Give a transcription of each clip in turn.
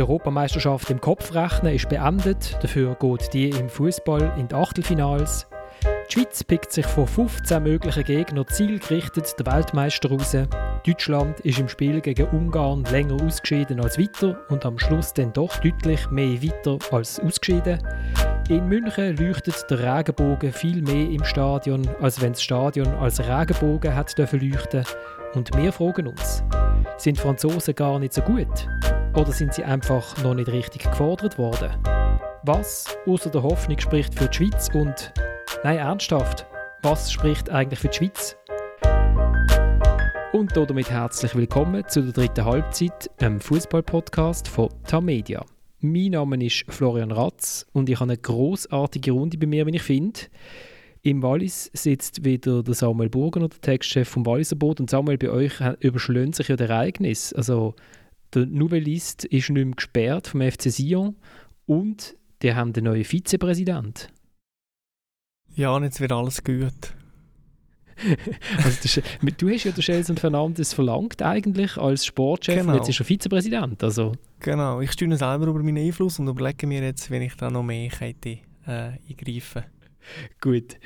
Die Europameisterschaft im Kopfrechnen ist beendet, dafür geht die im Fußball in die Achtelfinals. Die Schweiz pickt sich von 15 möglichen Gegnern zielgerichtet den Weltmeister raus. Deutschland ist im Spiel gegen Ungarn länger ausgeschieden als weiter und am Schluss dann doch deutlich mehr weiter als ausgeschieden. In München leuchtet der Regenbogen viel mehr im Stadion, als wenn das Stadion als Regenbogen hat leuchten Und wir fragen uns, sind Franzosen gar nicht so gut? Oder sind sie einfach noch nicht richtig gefordert worden? Was außer der Hoffnung spricht für die Schweiz und Nein, ernsthaft. Was spricht eigentlich für die Schweiz? Und damit herzlich willkommen zu der dritten Halbzeit, einem Fußball-Podcast von Tamedia. Mein Name ist Florian Ratz und ich habe eine großartige Runde bei mir, wie ich finde. Im Wallis sitzt wieder der Samuel Burger, der Textchef vom Walliser Boot. Und Samuel, bei euch überschlägt sich ja das Ereignis. Also, der Nouvelliste ist nicht mehr gesperrt vom FC Sion und die haben den neuen Vizepräsident. Ja, und jetzt wird alles gut. also du hast ja den Gelson Fernandes verlangt eigentlich als Sportchef genau. und jetzt ist er Vizepräsident. Also. Genau, ich steuere selber über meinen Einfluss und überlege mir jetzt, wenn ich da noch mehr könnte, äh, eingreifen Gut,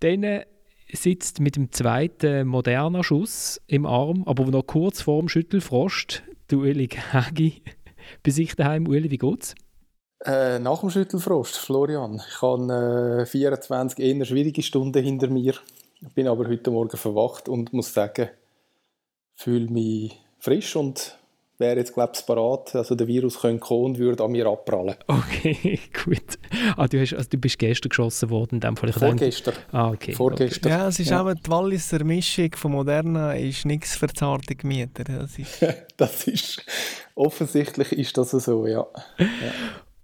dann äh, sitzt mit dem zweiten modernen Schuss im Arm, aber noch kurz vor dem Schüttelfrost, du Ueli Hagi bei sich daheim. Ueli, wie geht's? Äh, nach dem Schüttelfrost, Florian. Ich habe äh, 24 eher schwierige Stunden hinter mir. Ich bin aber heute Morgen verwacht und muss sagen, fühle mich frisch und wäre jetzt, glaube ich, parat. Also der Virus könnte kommen und würde an mir abprallen. Okay, gut. Ah, du, hast, also du bist gestern geschossen worden, in dem Fall. Ich Vorgestern. Denke, ah, okay. Vorgestern. Ja, es ist ja. auch die Walliser Mischung von Moderna ist nichts für zarte Gemüter. Das ist, das ist, offensichtlich ist das so, ja. ja.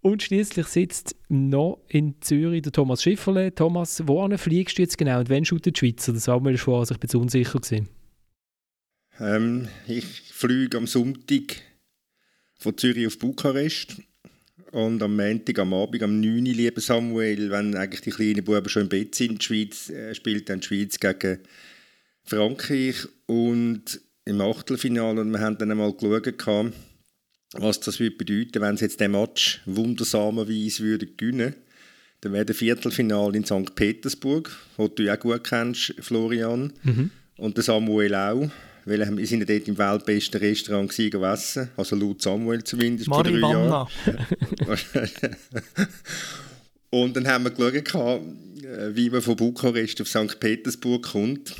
Und schließlich sitzt noch in Zürich der Thomas Schifferle. Thomas, wohin fliegst du jetzt genau und wann shootet die Schweiz? Das Samuel schon, also ich bin unsicher Ähm, ich fliege am Sonntag von Zürich auf Bukarest und am Montag am Abend, am 9. liebe Samuel, wenn eigentlich die kleinen Buben schon im Bett sind, die Schweiz, äh, spielt dann die Schweiz gegen Frankreich und im Achtelfinale und wir haben dann einmal geschaut, was das würde bedeuten, wenn sie jetzt den Match wundersamerweise würden gewinnen dann wäre der Viertelfinale in St. Petersburg, wo du ja auch gut kennst, Florian, mhm. und der Samuel auch, weil wir sind ja dort im weltbesten Restaurant gegessen, also laut Samuel zumindest Marivanna. und dann haben wir geschaut, äh, wie man von Bukarest auf St. Petersburg kommt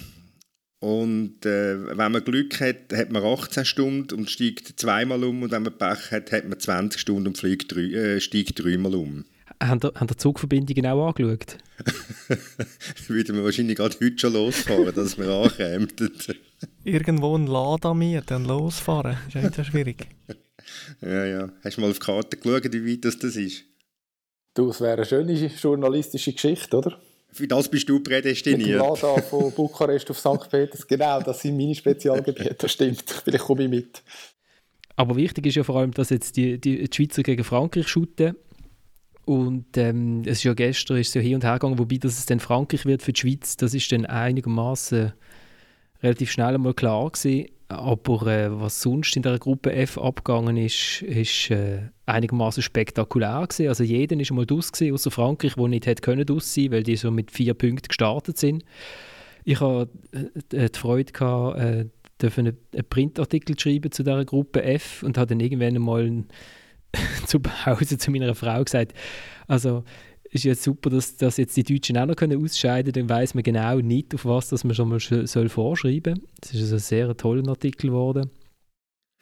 und äh, wenn man Glück hat, hat man 18 Stunden und steigt zweimal um. Und wenn man Pech hat, hat man 20 Stunden und fliegt drei, äh, steigt dreimal um. Haben ihr, haben Zugverbindungen auch angeschaut? würden wir wahrscheinlich gerade heute schon losfahren, dass wir ankämen. Irgendwo ein Laden mieten und losfahren. Das ist ja nicht so schwierig. ja, ja. Hast du mal auf die Karte geschaut, wie weit das, das ist? Du, es wäre eine schöne journalistische Geschichte, oder? Für das bist du prädestiniert. Mit dem Lada von Bukarest auf St. Peters. Genau, das sind meine Spezialgebiete, das stimmt. Vielleicht komme ich mit. Aber wichtig ist ja vor allem, dass jetzt die, die, die Schweizer gegen Frankreich shooten. Und ähm, es ist ja gestern ist ja hin und her gegangen, wobei dass es dann Frankreich wird für die Schweiz, das ist dann einigermaßen relativ schnell einmal klar gewesen. Aber äh, was sonst in der Gruppe F abgegangen ist, ist äh, einigermaßen spektakulär gewesen. Also jeder ist einmal draus gewesen, außer Frankreich, wo nicht hätte können draus sein, weil die so mit vier Punkten gestartet sind. Ich hatte äh, die Freude gehabt, äh, einen, einen Printartikel schreiben zu dieser Gruppe F und habe dann irgendwann einmal zu Hause zu meiner Frau gesagt, also ist jetzt super, dass, dass jetzt die Deutschen auch noch können ausscheiden können, dann weiß man genau nicht, auf was dass man schon mal soll vorschreiben soll. Das ist also ein sehr toller Artikel geworden.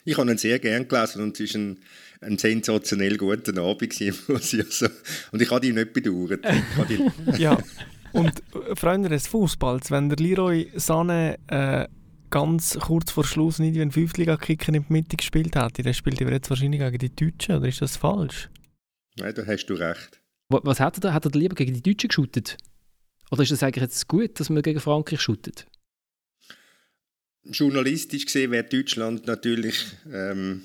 Ich habe ihn sehr gern gelesen und es war ein, ein sensationell guter Abend. Also, und ich habe ihn nicht bedauert. ja, und äh, Freunde des Fußballs, wenn der Leroy Sané äh, ganz kurz vor Schluss nicht wie ein Fünftliga-Kicker in der Mitte gespielt hätte, dann spielt er jetzt wahrscheinlich gegen die Deutschen, oder ist das falsch? Nein, da hast du recht. Was hat er da? Hat er lieber gegen die Deutschen geschootet? Oder ist es eigentlich jetzt gut, dass man gegen Frankreich shootet? Journalistisch gesehen wäre Deutschland natürlich ähm,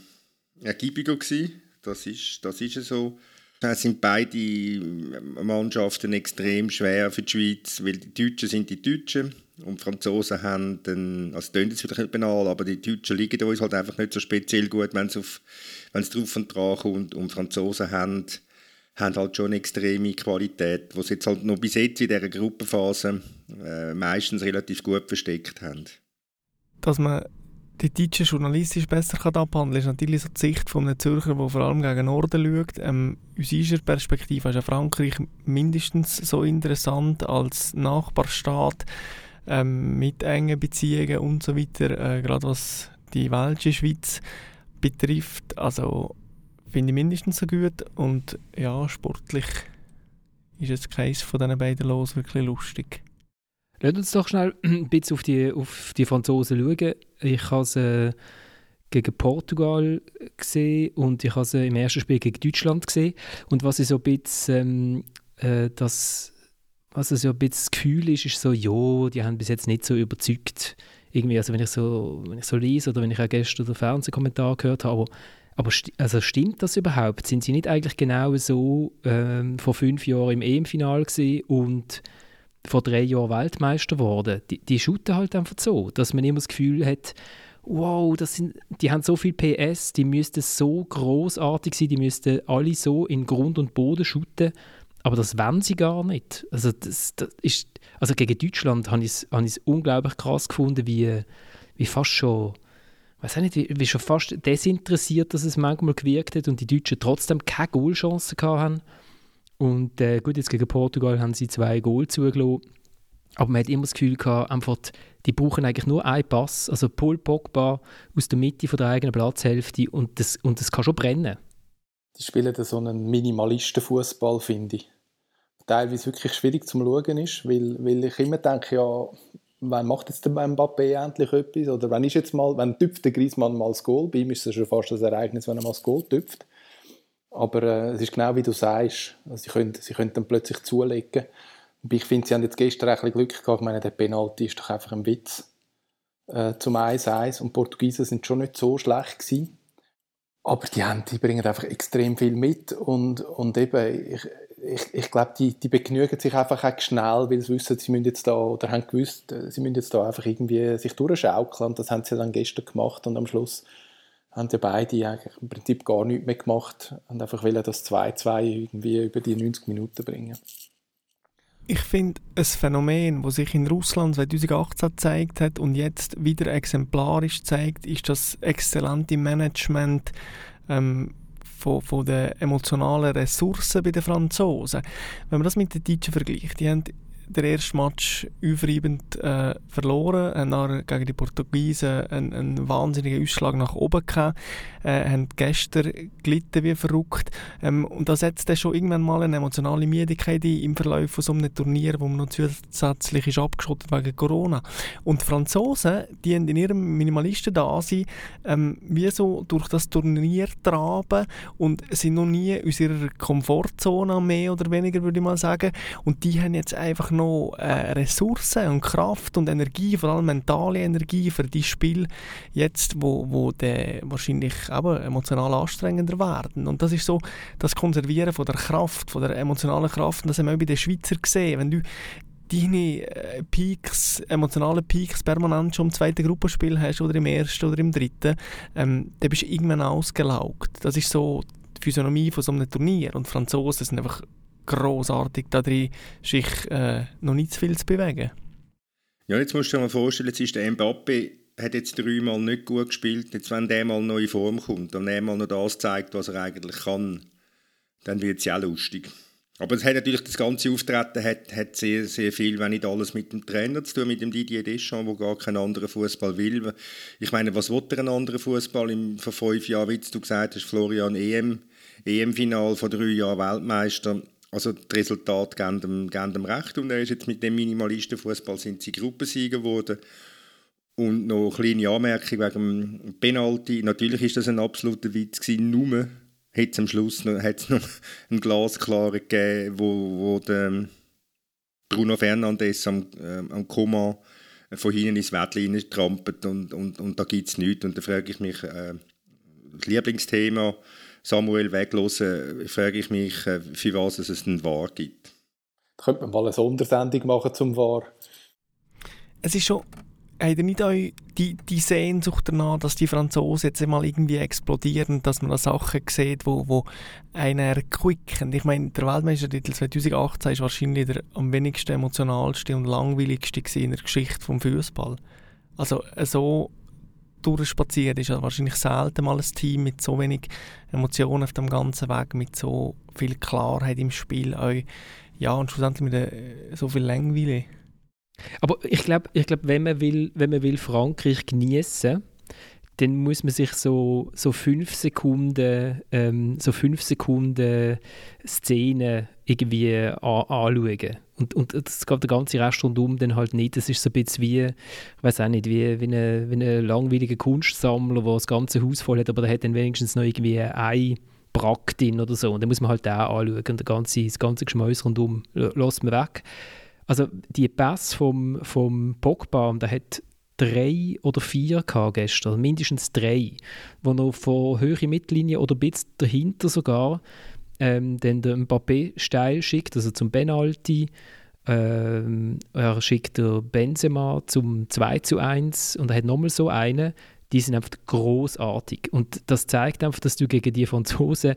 ergiebiger gewesen. Das ist, das ist so. Es sind beide Mannschaften extrem schwer für die Schweiz, weil die Deutschen sind die Deutschen Und die Franzosen haben dann, also klingt jetzt vielleicht banal, aber die Deutschen liegen uns halt einfach nicht so speziell gut, wenn es drauf und dran kommt. Und die Franzosen haben, haben halt schon eine extreme Qualität, die sie jetzt halt noch bis jetzt in dieser Gruppenphase äh, meistens relativ gut versteckt haben. Dass man die Deutschen journalistisch besser kann abhandeln kann, ist natürlich so die Sicht von einem Zürcher, der vor allem gegen Norden schaut. Ähm, aus unserer Perspektive ist ja Frankreich mindestens so interessant als Nachbarstaat ähm, mit engen Beziehungen und so weiter, äh, gerade was die Welsche Schweiz betrifft. Also finde ich mindestens so gut und ja, sportlich ist jetzt keins von diesen beiden los wirklich lustig. Lass uns doch schnell ein bisschen auf die, auf die Franzosen schauen. Ich habe sie gegen Portugal gesehen und ich habe sie im ersten Spiel gegen Deutschland gesehen. Und was ich so ein bisschen, ähm, äh, das, was so ein bisschen das Gefühl ist, ist so, ja, die haben bis jetzt nicht so überzeugt. Irgendwie, also wenn ich so, wenn ich so lese oder wenn ich auch gestern den Fernsehkommentar gehört habe, aber, aber also stimmt das überhaupt? Sind sie nicht eigentlich genau so ähm, vor fünf Jahren im EM-Final und vor drei Jahren Weltmeister geworden. Die, die shooten halt einfach so, dass man immer das Gefühl hat, wow, das sind, die haben so viel PS, die müssten so großartig sein, die müssten alle so in Grund und Boden shooten, aber das wollen sie gar nicht. Also, das, das ist, also gegen Deutschland habe ich es unglaublich krass gefunden, wie, wie fast schon weiß nicht, wie, wie schon fast desinteressiert, dass es manchmal gewirkt hat und die Deutschen trotzdem keine Goalchancen hatten. Und äh, gut, jetzt gegen Portugal haben sie zwei Goal zugelassen. Aber man hat immer das Gefühl gehabt, einfach, die brauchen eigentlich nur einen Pass, also Paul Pogba aus der Mitte von der eigenen Platzhälfte und das, und das kann schon brennen. Die spielen so einen Minimalisten-Fußball, finde ich. Teilweise wirklich schwierig zum Schauen ist, weil, weil ich immer denke, ja, wann macht jetzt der Mbappé endlich etwas? Oder wenn ist jetzt mal, wenn tüpft der Griezmann mal das Goal? Bei ihm ist es schon fast ein Ereignis, wenn er mal das Goal tüpft. Aber äh, es ist genau wie du sagst. Also sie, können, sie können dann plötzlich zulegen. Ich finde, sie haben jetzt gestern ein bisschen Glück gehabt. Ich meine, der Penalty ist doch einfach ein Witz äh, zum 1-1. Und die Portugiesen sind schon nicht so schlecht gewesen. Aber die, haben, die bringen einfach extrem viel mit. Und, und eben, ich, ich, ich glaube, die, die begnügen sich einfach auch schnell, weil sie wissen, sie müssen jetzt da, oder haben gewusst, äh, sie müssen jetzt da einfach irgendwie sich durchschaukeln. Und das haben sie dann gestern gemacht. Und am Schluss haben ja beide eigentlich im Prinzip gar nichts mehr gemacht und einfach wollen das 2-2 irgendwie über die 90 Minuten bringen. Ich finde, ein Phänomen, das sich in Russland 2018 gezeigt hat und jetzt wieder exemplarisch zeigt, ist das exzellente Management ähm, von, von den emotionalen Ressourcen bei den Franzosen. Wenn man das mit den Deutschen vergleicht, die haben der erste Match aufreibend äh, verloren, haben nachher gegen die Portugiesen einen, einen wahnsinnigen Ausschlag nach oben gehabt, äh, haben gestern gelitten wie verrückt ähm, und da setzt dann schon irgendwann mal eine emotionale Müdigkeit ein im Verlauf von so einem Turnier, wo man noch zusätzlich ist abgeschottet wegen Corona. Und die Franzosen, die in ihrem Minimalisten da sind, ähm, wie so durch das Turnier traben und sind noch nie aus ihrer Komfortzone mehr oder weniger, würde ich mal sagen. Und die haben jetzt einfach noch äh, Ressourcen und Kraft und Energie, vor allem mentale Energie für die Spiel jetzt, wo, wo de wahrscheinlich aber emotional anstrengender werden. Und das ist so das Konservieren von der Kraft, von der emotionalen Kraft. Und das haben wir auch bei den Schweizer gesehen. Wenn du deine äh, Peaks, emotionalen Peaks permanent schon im zweiten Gruppenspiel hast oder im ersten oder im dritten, ähm, dann bist du irgendwann ausgelaugt. Das ist so die Physiognomie von so einem Turnier. Und Franzosen sind einfach großartig da drin, sich äh, noch nicht zu viel zu bewegen. Ja, jetzt musst du dir mal vorstellen, jetzt ist der Mbappe hat jetzt dreimal nicht gut gespielt. Jetzt, wenn der mal in neue Form kommt und er mal noch das zeigt, was er eigentlich kann, dann wird es ja auch lustig. Aber es hat natürlich das ganze Auftreten hat, hat sehr, sehr viel, wenn nicht alles mit dem Trainer zu tun, mit dem Didier Deschamps, der gar keinen anderen Fußball will. Ich meine, was will er einen anderen Fußball vor fünf Jahren, wie du gesagt hast, Florian EM, EM-Final vor drei Jahren Weltmeister. Also die Resultate geben dem, geben dem recht und er ist jetzt mit dem Minimalistenfußball sind sie Gruppensieger geworden. Und noch eine kleine Anmerkung wegen dem Penalty. Natürlich ist das ein absoluter Witz gewesen, nur hat es am Schluss noch, hat's noch einen Glasklaren gegeben, wo, wo der Bruno Fernandes am, äh, am Koma von hinten ins Wettlein trampelt und, und, und da gibt es nichts. Und da frage ich mich, äh, das Lieblingsthema Samuel weglosen, frage ich mich, äh, für was es einen War gibt. Da könnte man mal eine Sondersendung machen zum War. es ist schon habt ihr nicht euch die, die Sehnsucht danach, dass die Franzosen jetzt mal irgendwie explodieren, dass man da Sachen sieht, wo, wo einen erquicken? Ich meine, der Weltmeistertitel 2018 ist wahrscheinlich der am wenigsten emotionalste und langweiligste in der Geschichte vom Fußball. Also so durchspaziert. Ist ja wahrscheinlich selten mal ein Team mit so wenig Emotionen auf dem ganzen Weg, mit so viel Klarheit im Spiel, ja und schlussendlich mit äh, so viel Langweile. Aber ich glaube, ich glaub, wenn, man will, wenn man will Frankreich genießen dann muss man sich so, so fünf Sekunden ähm, so fünf Sekunden Szenen irgendwie an, anschauen. Und, und das geht der ganze Rest rundum dann halt nicht. Das ist so ein bisschen wie, ich weiß auch nicht, wie, wie, ein wie eine langweiliger Kunstsammler, der das ganze Haus voll hat, aber der hat dann wenigstens noch irgendwie ein Praktin oder so. Und dann muss man halt auch anschauen und das ganze, das ganze Geschmäus rundum lässt man weg. Also die Pass vom, vom Pogba, der hat drei oder vier gestern, mindestens drei, wo er von höhere Mittellinie oder ein bisschen dahinter sogar ähm, dann den Mbappé steil schickt, also zum Penalty. Ähm, er schickt der Benzema zum 2 zu 1 und er hat nochmal so einen. Die sind einfach großartig und das zeigt einfach, dass du gegen die Franzosen,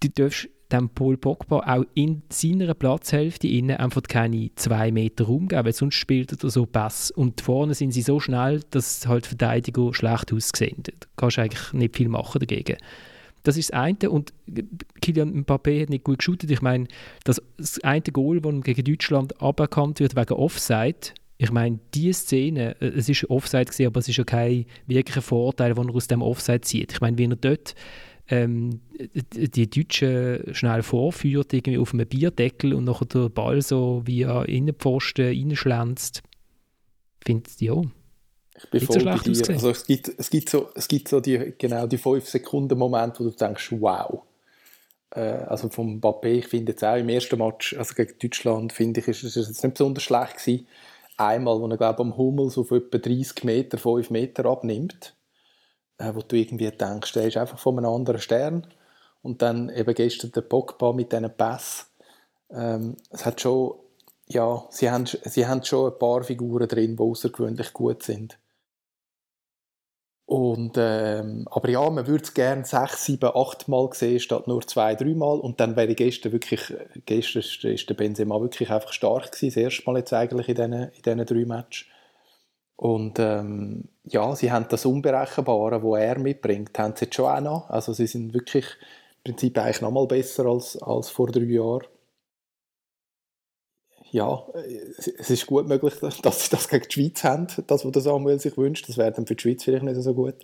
du darfst dem Paul Pogba auch in seiner Platzhälfte innen einfach keine zwei Meter rumgeben, weil sonst spielt er so Pass. Und vorne sind sie so schnell, dass halt Verteidiger schlecht aussehen. Da kannst du eigentlich nicht viel machen dagegen. Das ist das eine. Und Kylian Mbappé hat nicht gut geschaut. Ich meine, das, das eine Goal, das gegen Deutschland aberkannt wird wegen Offside, ich meine, diese Szene, äh, es ist Offside gewesen, aber es ist ja kein wirklicher Vorteil, den er aus dem Offside zieht. Ich meine, wenn er dort ähm, die Deutschen schnell vorführt, irgendwie auf einem Bierdeckel und nachher der Ball so via Innenpfosten reinschlänzt. Finde ja. Ich bin voll so bei dir. Also es gibt, es gibt so, es gibt so die, genau die 5 Sekunden Moment, wo du denkst, wow. Äh, also vom Mbappé, ich finde jetzt auch im ersten Match, also gegen Deutschland, finde ich, ist es jetzt nicht besonders schlecht gewesen. Einmal, wo er, glaube am Hummels auf etwa 30 Meter, 5 Meter abnimmt wo du irgendwie denkst, der ist einfach von einem anderen Stern. Und dann eben gestern der Pogba mit diesen Pass. Ähm, es hat schon, ja, sie haben, sie haben schon ein paar Figuren drin, die außergewöhnlich gut sind. Und, ähm, aber ja, man würde es gerne sechs, sieben, acht Mal sehen, statt nur zwei, drei Mal. Und dann wäre gestern wirklich, gestern ist der Benzema wirklich einfach stark gewesen, das erste Mal jetzt eigentlich in diesen, in diesen drei Matches. Und ähm, ja, sie haben das Unberechenbare, wo er mitbringt, haben sie jetzt schon auch noch. Also sie sind wirklich im Prinzip eigentlich noch mal besser als, als vor drei Jahren. Ja, es ist gut möglich, dass sie das gegen die Schweiz haben, das, was Samuel sich wünscht. Das wäre dann für die Schweiz vielleicht nicht so gut.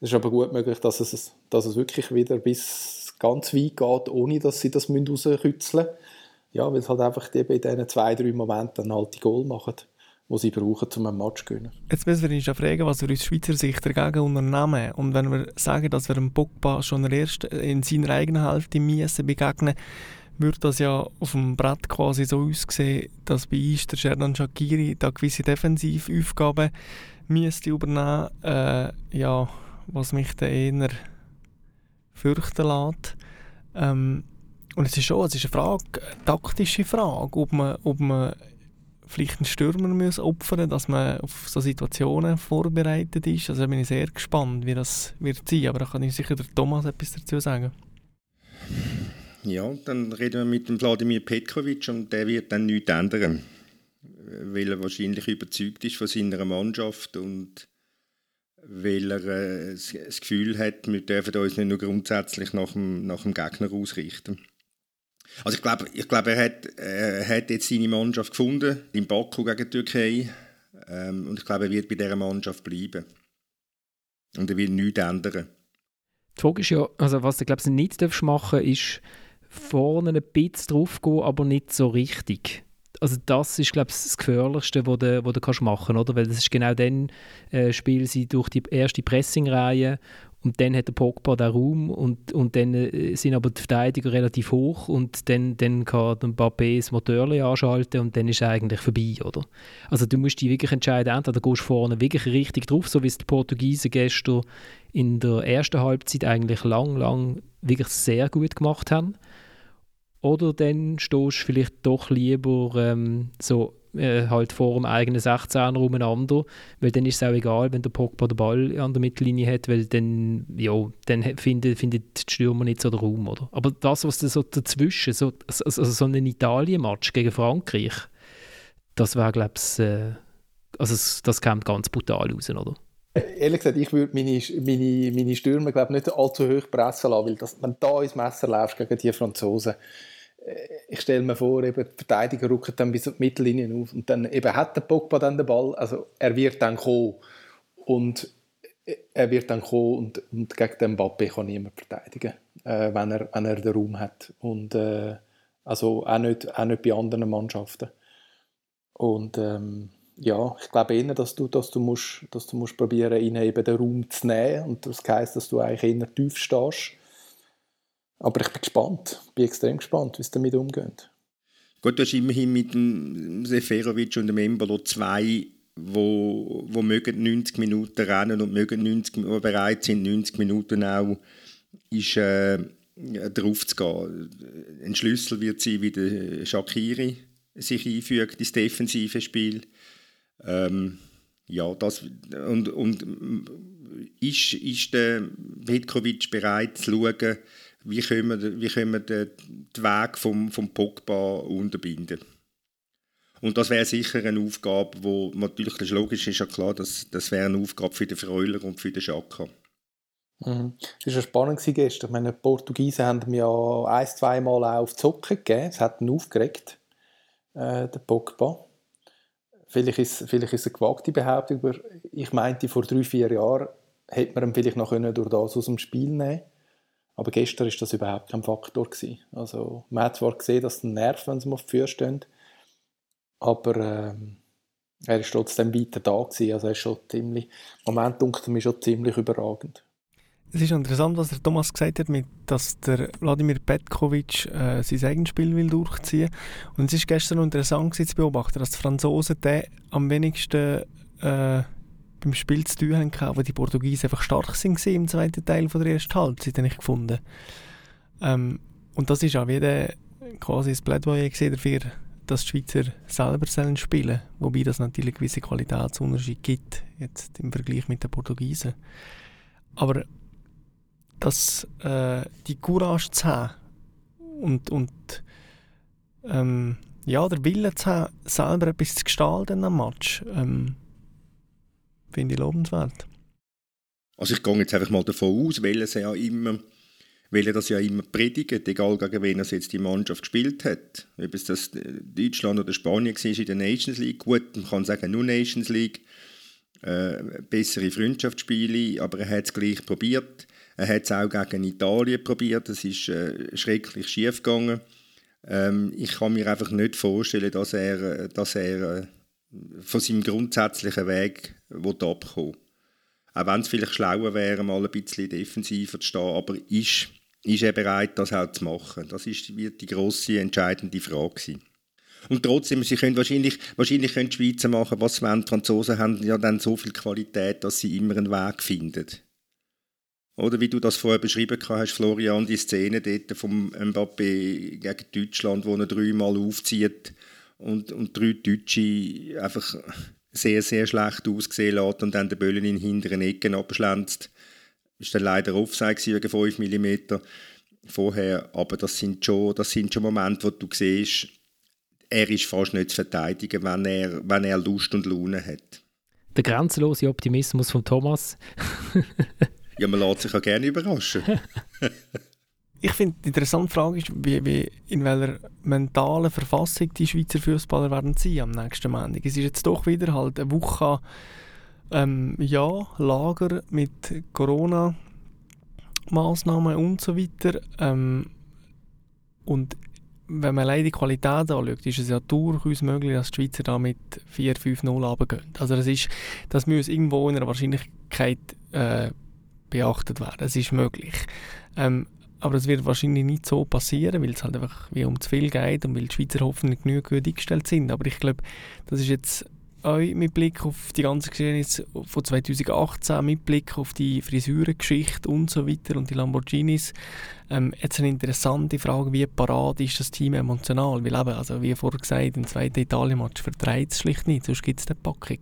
Es ist aber gut möglich, dass es, dass es wirklich wieder bis ganz weit geht, ohne dass sie das rauskützeln müssen. Ja, weil es halt einfach eben in diesen zwei, drei Momenten dann halt die Goal machen die sie brauchen, um einen Match zu gewinnen. Jetzt müssen wir uns ja fragen, was wir aus Schweizer Sicht dagegen unternehmen. Und wenn wir sagen, dass wir dem Pogba schon erst in seiner eigenen Hälfte müssen begegnen würde das ja auf dem Brett quasi so aussehen, dass bei uns der Sherdan Shakiri da gewisse Defensivaufgaben müsste übernehmen äh, ja, was mich dann eher fürchten lässt. Ähm, und es ist schon es ist eine Frage, eine taktische Frage, ob man, ob man vielleicht einen Stürmer muss opfern dass man auf so Situationen vorbereitet ist. Also da bin ich sehr gespannt, wie das wird sein. Aber da kann ich sicher der Thomas etwas dazu sagen. Ja, dann reden wir mit dem Wladimir Petkovic und der wird dann nichts ändern. Weil er wahrscheinlich überzeugt ist von seiner Mannschaft und weil er äh, das Gefühl hat, wir dürfen uns nicht nur grundsätzlich nach dem, nach dem Gegner ausrichten. Also ich glaube, ich glaube er, hat, er hat jetzt seine Mannschaft gefunden, in Baku gegen die Türkei. Ähm, und ich glaube, er wird bei dieser Mannschaft bleiben. Und er will nichts ändern. Die Frage ist ja, also was du glaube ich nicht machen darfst, ist vorne ein bisschen drauf gehen, aber nicht so richtig. Also das ist glaube ich das Gefährlichste, was du, was du kannst machen kannst, Weil das ist genau dann äh, spielen sie durch die erste Pressingreihe und dann hat der Pogba den Raum und, und dann äh, sind aber die Verteidiger relativ hoch und dann, dann kann der Mbappé das Motor anschalten und dann ist es eigentlich vorbei, oder? Also du musst dich wirklich entscheiden, entweder gehst du vorne wirklich richtig drauf, so wie es die Portugiesen gestern in der ersten Halbzeit eigentlich lang, lang wirklich sehr gut gemacht haben. Oder dann stehst du vielleicht doch lieber ähm, so äh, halt vor dem eigenen 16er umeinander, weil dann ist es auch egal, wenn der Pogba den Ball an der Mittellinie hat, weil dann, ja, dann findet, findet die Stürmer nicht so den Raum, oder? Aber das, was so dazwischen, so, also so ein Italien-Match gegen Frankreich, das wäre, glaube ich, äh, also das kommt ganz brutal raus, oder? Ehrlich gesagt, ich würde meine, meine, meine Stürmer glaub, nicht allzu hoch pressen lassen, weil das, wenn da ins Messer läufst gegen die Franzosen, ich stelle mir vor, eben, die Verteidiger rücken dann bis die Mittellinie auf und dann eben hat der Pogba dann den Ball, also er wird dann kommen und äh, er wird dann kommen und, und gegen den Mbappé kann niemand verteidigen, äh, wenn, er, wenn er den Raum hat und äh, also auch nicht, auch nicht bei anderen Mannschaften und ähm, ja, ich glaube eher, dass du, dass du musst, dass du musst probieren, ihnen eben den Raum zu nehmen und das heisst, dass du eigentlich eher tief stehst. Aber ich bin gespannt, bin extrem gespannt, wie es damit umgeht. Gut, du hast immerhin mit dem Seferovic und dem Embolo zwei, wo, wo mögen 90 Minuten rennen und mögen 90, bereit sind, 90 Minuten auch ist, äh, drauf zu gehen. Ein Schlüssel wird sein, wie der Shakiri sich einfügt ins defensive Spiel ähm, ja, das, und, und ist, ist der Petkovic bereit zu schauen, wie können wir, wie können wir den, den Weg vom, vom Pogba unterbinden? Und das wäre sicher eine Aufgabe, wo natürlich das logisch ist ja klar, dass das wäre eine Aufgabe für den Freuler und für den Schaka. Mhm. Es war spannend gestern. Ich meine, die Portugiesen haben mir ja ein, zwei Mal auf Zocken gegeben. Es hat ihn aufgeregt, äh, der Pogba. Vielleicht ist, vielleicht ist es eine gewagte Behauptung, aber ich meinte, vor drei, vier Jahren hätte man ihn vielleicht noch durch das aus dem Spiel nehmen Aber gestern war das überhaupt kein Faktor. Gewesen. Also, man hat zwar gesehen, dass es nervt, wenn sie auf die Füße stehen, aber ähm, er ist trotzdem weiter da gewesen. Also er ist schon ziemlich, im Moment dunkelt mir schon ziemlich überragend. Es ist interessant, was der Thomas gesagt hat, mit, dass der Wladimir Petkovic äh, sein eigenes Spiel will durchziehen Und es ist gestern interessant zu beobachten, dass die Franzosen den am wenigsten äh, beim Spiel zu tun haben, weil die Portugiesen einfach stark sind im zweiten Teil von der ersten Halbzeit, habe ich gefunden. Ähm, und das ist auch wieder quasi das Plädoyer dafür, dass die Schweizer selber sollen spielen wobei das natürlich gewisse Qualitätsunterschiede gibt, jetzt im Vergleich mit den Portugiesen. Aber dass äh, die Courage zu haben und, und ähm, ja, der Wille zu haben, selber etwas zu gestalten am Match, ähm, finde ich lobenswert. Also ich gehe jetzt einfach mal davon aus, weil es ja immer weil er das ja immer predigt, egal gegen wen er jetzt die Mannschaft gespielt hat. Ob es das Deutschland oder Spanien war in der Nations League, gut, man kann sagen, nur Nations League, äh, bessere Freundschaftsspiele, aber er hat es gleich probiert. Er hat es auch gegen Italien probiert, das ist äh, schrecklich schief gegangen. Ähm, ich kann mir einfach nicht vorstellen, dass er, dass er äh, von seinem grundsätzlichen Weg abkommen Auch wenn es vielleicht schlauer wäre, mal ein bisschen defensiver zu stehen, aber ist, ist er bereit, das auch zu machen? Das ist, wird die grosse entscheidende Frage sein. Und trotzdem, sie können wahrscheinlich, wahrscheinlich können die Schweizer machen, was wollen. Die Franzosen haben ja dann so viel Qualität, dass sie immer einen Weg finden. Oder wie du das vorher beschrieben hast, Florian, die Szene dort vom Mbappé gegen Deutschland, wo er dreimal aufzieht und, und drei Deutsche einfach sehr, sehr schlecht ausgesehen lässt und dann den Böllen in den hinteren Ecken abschlänzt. Ist dann leider Offside wegen 5 mm vorher, aber das sind, schon, das sind schon Momente, wo du siehst, er ist fast nicht zu verteidigen, wenn er, wenn er Lust und Laune hat. Der grenzenlose Optimismus von Thomas. Ja, man lässt sich auch gerne überraschen. ich finde, die interessante Frage ist, wie, wie, in welcher mentalen Verfassung die Schweizer Fußballer werden sein am nächsten Montag. Es ist jetzt doch wieder halt eine Woche ähm, ja, Lager mit Corona Maßnahmen und so weiter. Ähm, und wenn man leider die Qualität anschaut, ist es ja durchaus möglich, dass die Schweizer da mit 4-5-0 runtergehen. Also das, ist, das muss irgendwo in einer Wahrscheinlichkeit äh, beachtet werden. Es ist möglich. Ähm, aber es wird wahrscheinlich nicht so passieren, weil es halt einfach wie um zu viel geht und weil die Schweizer hoffentlich genug gut eingestellt sind. Aber ich glaube, das ist jetzt euch mit Blick auf die ganze Geschichte von 2018, mit Blick auf die Frisurengeschichte und so weiter und die Lamborghinis, ähm, jetzt eine interessante Frage, wie parat ist das Team emotional? Weil eben, also wie vorher gesagt, im zweiten Italien-Match vertreibt es schlicht nicht, sonst gibt es eine Packung.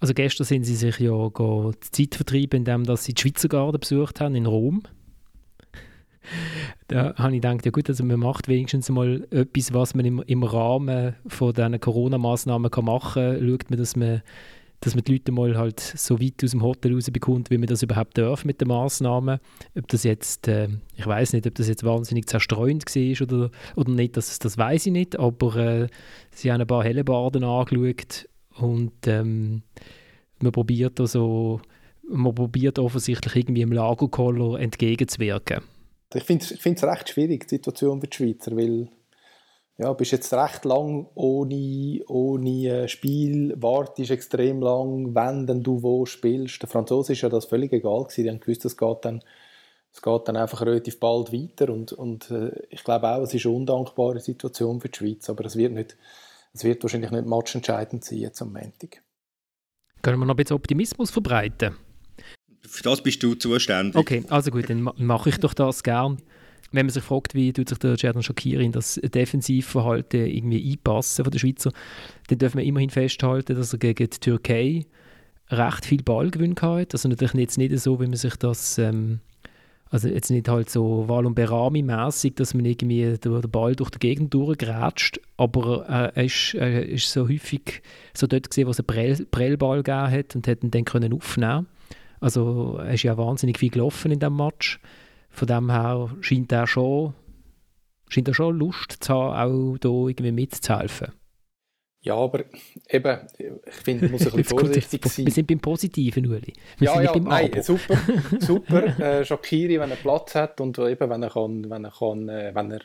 Also gestern sind sie sich ja die Zeit vertrieben, indem sie die Schweizer Garde besucht haben in Rom da habe ich gedacht, ja gut, also man macht wenigstens mal etwas, was man im, im Rahmen von diesen Corona-Massnahmen machen kann. Schaut man, dass man dass man die Leute mal halt so weit aus dem Hotel raus bekommt, wie man das überhaupt darf mit den Massnahmen. Ob das jetzt, äh, ich weiß nicht, ob das jetzt wahnsinnig zerstreuend war oder, oder nicht, das, das weiß ich nicht, aber äh, sie haben ein paar Hellebarden angeschaut und ähm, man probiert also, man probiert offensichtlich irgendwie im Lagerkoller entgegenzuwirken. Ich finde es recht schwierig, die Situation für die Schweizer, weil ja, bist jetzt recht lang ohne, ohne äh, Spiel, wartest extrem lang, wenn denn du wo spielst. Der Franzose ist ja das völlig egal gewesen. Die haben gewusst, es geht dann, geht dann einfach relativ bald weiter und, und äh, ich glaube auch, es ist eine undankbare Situation für die Schweiz, aber es wird, nicht, es wird wahrscheinlich nicht matchentscheidend sein jetzt am Montag. Können wir noch ein bisschen Optimismus verbreiten? Für das bist du zuständig. Okay, also gut, dann mache ich doch das gern. Wenn man sich fragt, wie tut sich der Jadon Shakiri in das Defensivverhalten irgendwie einpassen von der Schweizer, dann dürfen wir immerhin festhalten, dass er gegen die Türkei recht viel Ballgewinn hat. Also natürlich jetzt nicht so, wie man sich das, ähm, also jetzt nicht halt so Wal- und Berami-mäßig, dass man irgendwie den Ball durch die Gegend durchgrätscht, aber äh, er, ist, er ist so häufig so dort gesehen, wo es einen Prell, Prellball gegeben hat und hätte ihn dann können aufnehmen also er ist ja wahnsinnig viel gelaufen in diesem Match. Von dem her scheint er schon, scheint er schon Lust zu haben, auch hier irgendwie mitzuhelfen. Ja, aber eben, ich finde, man muss ein bisschen vorsichtig gut, sein. Wir sind beim Positiven, Uli. Wir ja, ja, nein, super, super. Äh, Shakiri, wenn er Platz hat und eben, wenn er kann, wenn er kann, äh, wenn er,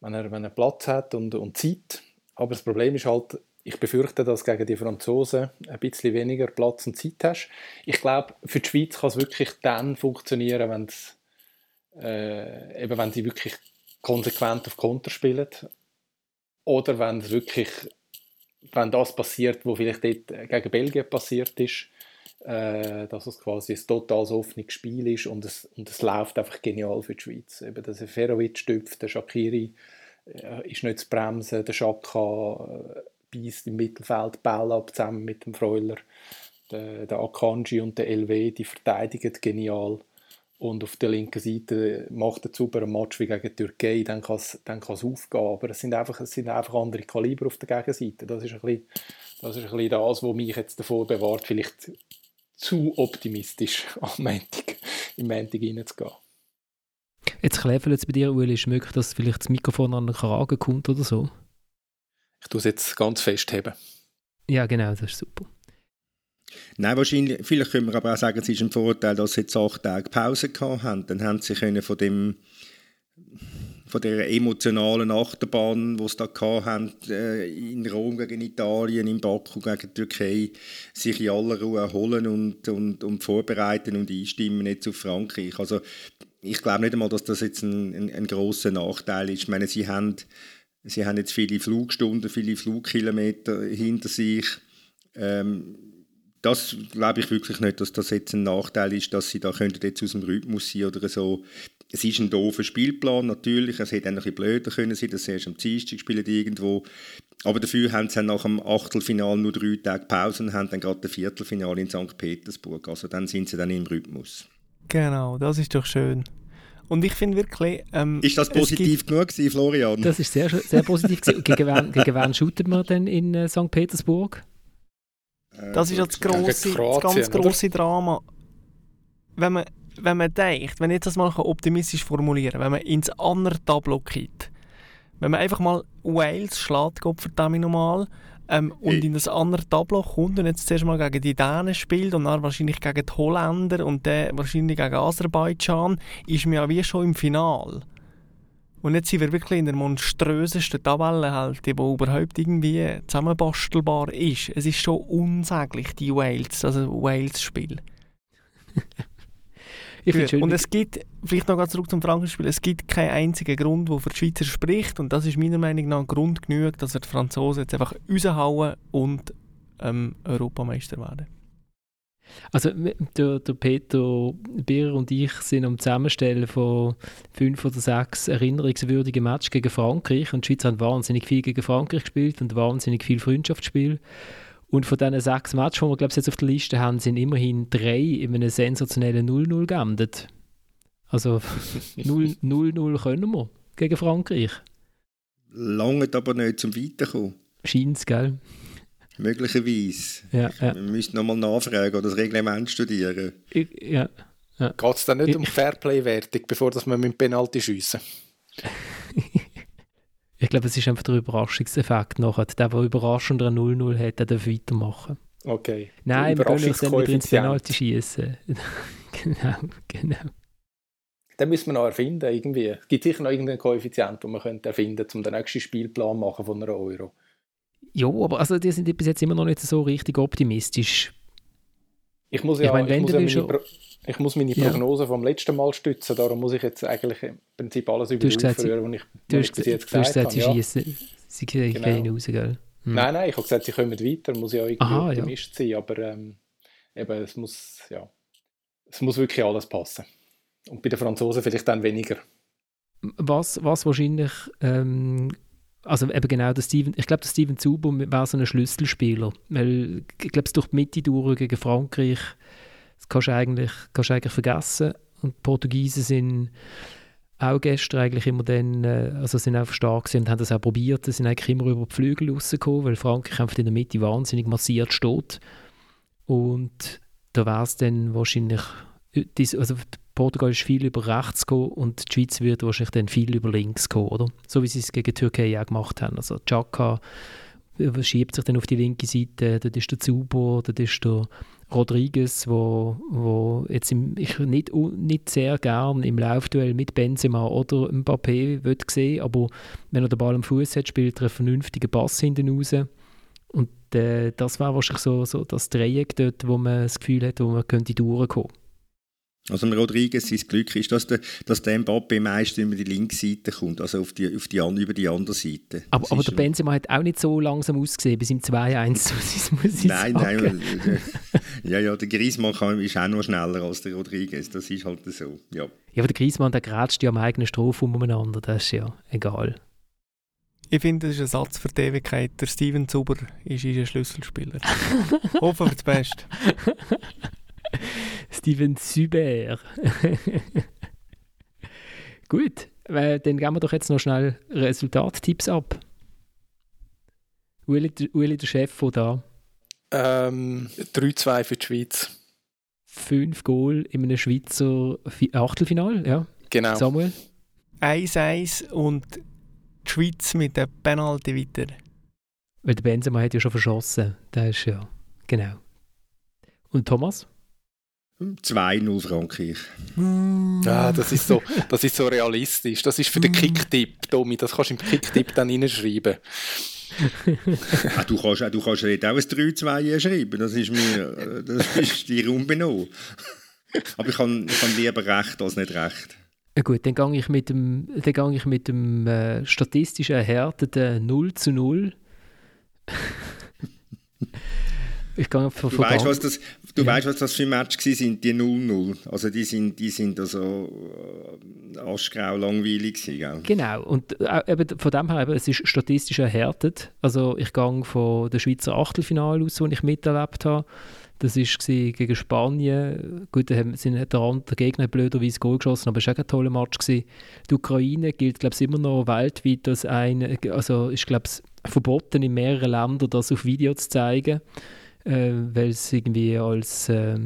wenn er, wenn er Platz hat und, und Zeit. Aber das Problem ist halt, ich befürchte, dass gegen die Franzosen ein bisschen weniger Platz und Zeit hast. Ich glaube, für die Schweiz kann es wirklich dann funktionieren, wenn äh, wenn sie wirklich konsequent auf Konter spielen oder wenn es wirklich wenn das passiert, was vielleicht dort gegen Belgien passiert ist, äh, dass es quasi ein total offenes Spiel ist und es, und es läuft einfach genial für die Schweiz. Eben, der Seferovic stüpft, der Shakiri äh, ist nicht zu bremsen, der Schaka äh, beißt im Mittelfeld Ball ab, zusammen mit dem Freuler. Der, der Akanji und der LW, die verteidigen genial. Und auf der linken Seite macht er super einen Match wie gegen die Türkei, dann kann es dann aufgehen. Aber es sind, einfach, es sind einfach andere Kaliber auf der Gegenseite. Das ist ein bisschen das, ist ein bisschen das was mich jetzt davor bewahrt, vielleicht zu optimistisch am Montag, im Montag reinzugehen. Jetzt klefelt es bei dir, Ueli, ist möglich, dass vielleicht das Mikrofon an den Kragen kommt oder so? Ich tue es jetzt ganz festheben. Ja, genau, das ist super. Nein, wahrscheinlich, vielleicht können wir aber auch sagen, es ist ein Vorteil, dass sie jetzt acht Tage Pause gehabt haben. Dann haben sie können von dem von der emotionalen Achterbahn, die sie da hatten, äh, in Rom gegen Italien, in Baku gegen die Türkei, sich in aller Ruhe erholen und, und, und vorbereiten und einstimmen jetzt auf Frankreich. Also ich glaube nicht einmal, dass das jetzt ein, ein, ein grosser Nachteil ist. Ich meine, sie haben Sie haben jetzt viele Flugstunden, viele Flugkilometer hinter sich. Ähm, das glaube ich wirklich nicht, dass das jetzt ein Nachteil ist, dass sie da jetzt aus dem Rhythmus sein oder so. Es ist ein doofer Spielplan, natürlich. Es hätte ein bisschen blöder können sein, dass sie erst am Dienstag spielen irgendwo. Aber dafür haben sie nach dem Achtelfinal nur drei Tage Pause und haben dann gerade das Viertelfinale in St. Petersburg. Also dann sind sie dann im Rhythmus. Genau, das ist doch schön. Und ich finde wirklich... Ähm, ist das positiv genug gewesen, Florian? Das ist sehr, sehr positiv. gegen, wen, gegen wen shootet man denn in äh, St. Petersburg? Äh, das ist ja das, grosse, das ganz große Drama. Wenn man, wenn man denkt, wenn ich das mal optimistisch formulieren kann, wenn man ins andere Tableau geht, wenn man einfach mal Wales schlägt, Gott verdammt nochmal, ähm, und hey. in das andere Tableau kommt und jetzt zuerst mal gegen die Dänen spielt und dann wahrscheinlich gegen die Holländer und dann wahrscheinlich gegen Aserbaidschan, ist man ja wie schon im Final. Und jetzt sind wir wirklich in der monströsesten Tabellenhälfte, die überhaupt irgendwie zusammenbastelbar ist. Es ist schon unsäglich, die Wales, also Wales-Spiel. und es gibt, vielleicht noch ganz zurück zum Frankenspiel, es gibt keinen einzigen Grund, der für die Schweizer spricht und das ist meiner Meinung nach ein Grund genug, dass wir die Franzosen jetzt einfach raushauen und ähm, Europameister werden. Also der, der Peter Birrer und ich sind am Zusammenstellen von fünf oder sechs erinnerungswürdigen Matches gegen Frankreich und die Schweiz hat wahnsinnig viel gegen Frankreich gespielt und wahnsinnig viel Freundschaftsspiel. Und von diesen sechs Matches, die wir glaube ich, jetzt auf der Liste haben, sind immerhin drei in einem sensationellen 0-0 geendet. Also 0-0 können wir gegen Frankreich. Lange aber nicht zum Weiterkommen. Scheint gell? Möglicherweise. Ja, ja. Wir müssen nochmal nachfragen oder das Reglement studieren. Ich, ja. ja. Geht es dann nicht um Fairplay-Wertung, bevor dass wir mit dem Penalty schiessen? ich glaube, es ist einfach der Überraschungseffekt nachher. Der, der überraschend ein 0-0 hat, der darf weitermachen. Okay. Nein, wir können uns dann wieder ins Penalty schießen. genau, genau. Den müssen wir noch erfinden, irgendwie. Es gibt sicher noch irgendeinen Koeffizient, den man könnte erfinden könnte, um den nächsten Spielplan machen von einer Euro. Ja, aber also die sind bis jetzt immer noch nicht so richtig optimistisch. Ich muss ja, ich, mein, ich, muss, ja meine, Pro ich muss meine Prognose ja. vom letzten Mal stützen, darum muss ich jetzt eigentlich im Prinzip alles über die aufhören, was ich, du hast, bis jetzt gesagt habe. Du hast gesagt, sie schießen, sie gehen genau. raus, gell? Hm. Nein, nein, ich habe gesagt, sie kommen weiter, muss ja irgendwie Aha, Optimist ja. sein, aber ähm, eben, es muss, ja, es muss wirklich alles passen. Und bei den Franzosen vielleicht dann weniger. Was, was wahrscheinlich ähm, also eben genau, der Steven, ich glaube, der Steven Zuber wäre so ein Schlüsselspieler, weil ich glaube, durch die Mitte durch gegen Frankreich, das kannst du eigentlich, kannst du eigentlich vergessen und die Portugiesen sind auch gestern eigentlich immer dann, äh, also sind einfach stark und haben das auch probiert, sind eigentlich immer über die Flügel rausgekommen, weil Frankreich einfach in der Mitte wahnsinnig massiert steht und da wäre es dann wahrscheinlich, äh, also Portugal ist viel über rechts gekommen und die Schweiz wird wahrscheinlich dann viel über links kommen, oder? So wie sie es gegen Türkei auch gemacht haben. Also Chaka schiebt sich dann auf die linke Seite, dort ist der Zubo, dort ist der Rodriguez, wo, wo jetzt im, ich nicht, nicht sehr gern im Laufduell mit Benzema oder Mbappé würde sehen, aber wenn er den Ball am Fuß hat, spielt er einen vernünftigen Pass hinten raus. Und äh, das war wahrscheinlich so, so das Dreieck dort, wo man das Gefühl hat, wo man könnte durchkommen könnte. Also Rodriguez, sein Glück ist, dass der, dass der Mbappé meist über die linke Seite kommt, also auf die, auf die, über die andere Seite. Aber, aber der Benzema hat auch nicht so langsam ausgesehen, bis im 2-1, muss ich Nein, sagen. nein, ja, ja, der Griezmann kann, ist auch noch schneller als der Rodriguez, das ist halt so, ja. Ja, aber der Griezmann, der grätscht ja am eigenen Strophe umeinander, das ist ja egal. Ich finde, das ist ein Satz für die Ewigkeit. Der Steven Zuber ist ein Schlüsselspieler. Hoffen wir das Beste. Steven Süber. Gut, äh, dann geben wir doch jetzt noch schnell Resultattipps ab. Uli, Uli der Chef von da. Ähm, 3-2 für die Schweiz. Fünf Goal in einem Schweizer Achtelfinal, ja. Genau. Samuel? 1-1 und die Schweiz mit der Penalty weiter. Weil der Benzema hat ja schon verschossen. Das ist ja, genau. Und Thomas? 2-0 Frankreich. Ja, das ist, so, das ist so realistisch. Das ist für den Kicktipp, Tommy. Das kannst du im Kicktipp dann reinschreiben. ah, du kannst, du kannst nicht auch ein 3-2 schreiben. Das ist mir das ist dir unbenommen. Aber ich habe ich kann lieber recht als nicht recht. Ja gut, dann gehe ich mit dem, dann gehe ich mit dem äh, statistisch erhärteten 0 zu 0. ich gehe von, du weißt, was das, Du ja. weißt, was das für Match sind, die 0-0. Also die sind, die sind also aschgrau langweilig gewesen? Genau. Und äh, eben von dem her, eben, es ist statistisch erhärtet. Also ich gehe von der Schweizer Achtelfinale aus, die ich miterlebt habe. Das war gegen Spanien. Gut, da sind der, der Gegner blöderweise Goal geschossen, aber es war auch ein toller Match. Gewesen. Die Ukraine gilt, glaube ich, immer noch weltweit als ein, also ist, glaube ich, verboten in mehreren Ländern, das auf Video zu zeigen äh, weil es irgendwie als, äh,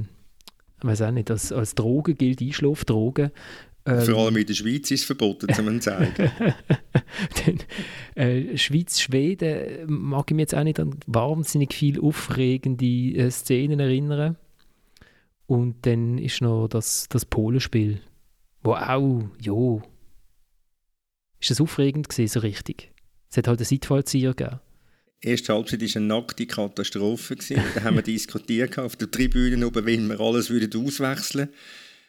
weiß auch nicht, als, als Droge gilt, Einschlafdroge. Ähm, Vor allem in der Schweiz ist es verboten, zu zeigen. Dann, äh, Schweiz, Schweden mag ich mich jetzt auch nicht an wahnsinnig viele aufregende äh, Szenen erinnern. Und dann ist noch das, das Polenspiel, wo auch, jo, ist das aufregend gewesen, so richtig. Es hat halt einen Seitfallzieher gegeben erste Halbzeit war eine nackte Katastrophe. Da haben wir diskutiert auf der Tribüne, ob wir alles würden auswechseln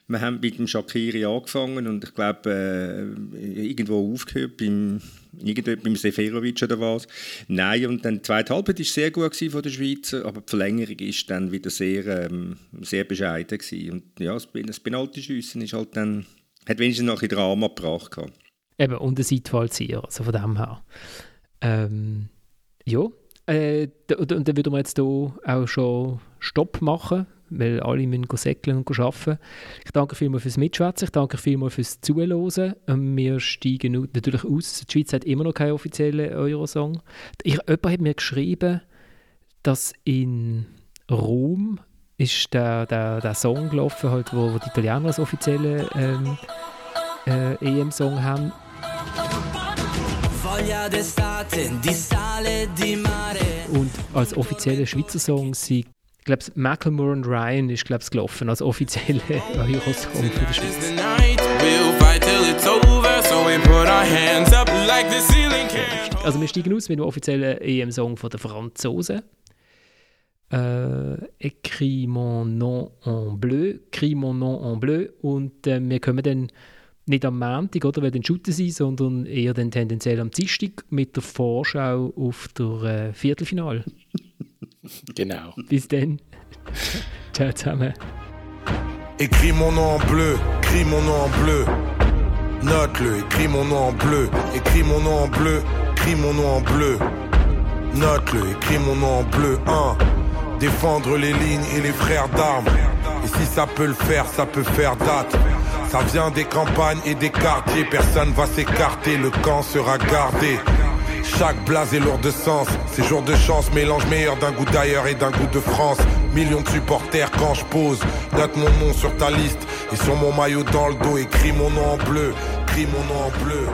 wir haben mit dem Shakiri angefangen und ich glaube, äh, irgendwo aufgehört beim, irgendwo beim Seferovic oder was. Nein, und dann die zweite Halbzeit war sehr gut von der Schweizer, aber die Verlängerung war dann wieder sehr, ähm, sehr bescheiden gewesen. Und ja, das, das Penaltyschiessen ist halt dann, hat wenigstens noch ein Drama gebracht. Gehabt. Eben, und ein Seitfallzieher, also von dem her. Ähm, ja, äh, und dann würden wir jetzt hier auch schon Stopp machen, weil alle müssen säckeln und arbeiten. Ich danke vielmals fürs Mitschwätzen, ich danke vielmals fürs Zuhören. Ähm, wir steigen natürlich aus. Die Schweiz hat immer noch keinen offiziellen Eurosong. Ich, jemand hat mir geschrieben, dass in Rom ist der, der, der Song gelaufen, halt, wo, wo die Italiener als offiziellen ähm, äh, EM-Song haben Und als offizieller Schweizer Song sind, ich glaube, Macklemore und Ryan ist, glaube ich, gelaufen, als offizielle Eurosong für die Schweiz. Also wir steigen aus mit dem offiziellen EM-Song von den Franzosen. Äh, Écris mon nom en bleu, Crie mon nom en bleu und äh, wir kommen dann nicht am Montag, oder, wenn den Shooter sein, sondern eher dann tendenziell am Dienstag mit der Vorschau auf der äh, Viertelfinale. Genau. Bis dann. Ciao zusammen. Écris mon nom en bleu, écris mon nom en bleu. Note-le, écris mon nom en bleu, écris mon nom en bleu, écris mon nom en bleu. Note-le, écris mon nom en bleu. 1. Défendre les lignes et les frères d'armes. Et si ça peut le faire, ça peut faire date. Ça vient des campagnes et des quartiers, personne va s'écarter, le camp sera gardé. Chaque blase est lourd de sens, ces jours de chance mélange meilleur d'un goût d'ailleurs et d'un goût de France. Millions de supporters quand je pose, note mon nom sur ta liste et sur mon maillot dans le dos, écris mon nom en bleu, écris mon nom en bleu.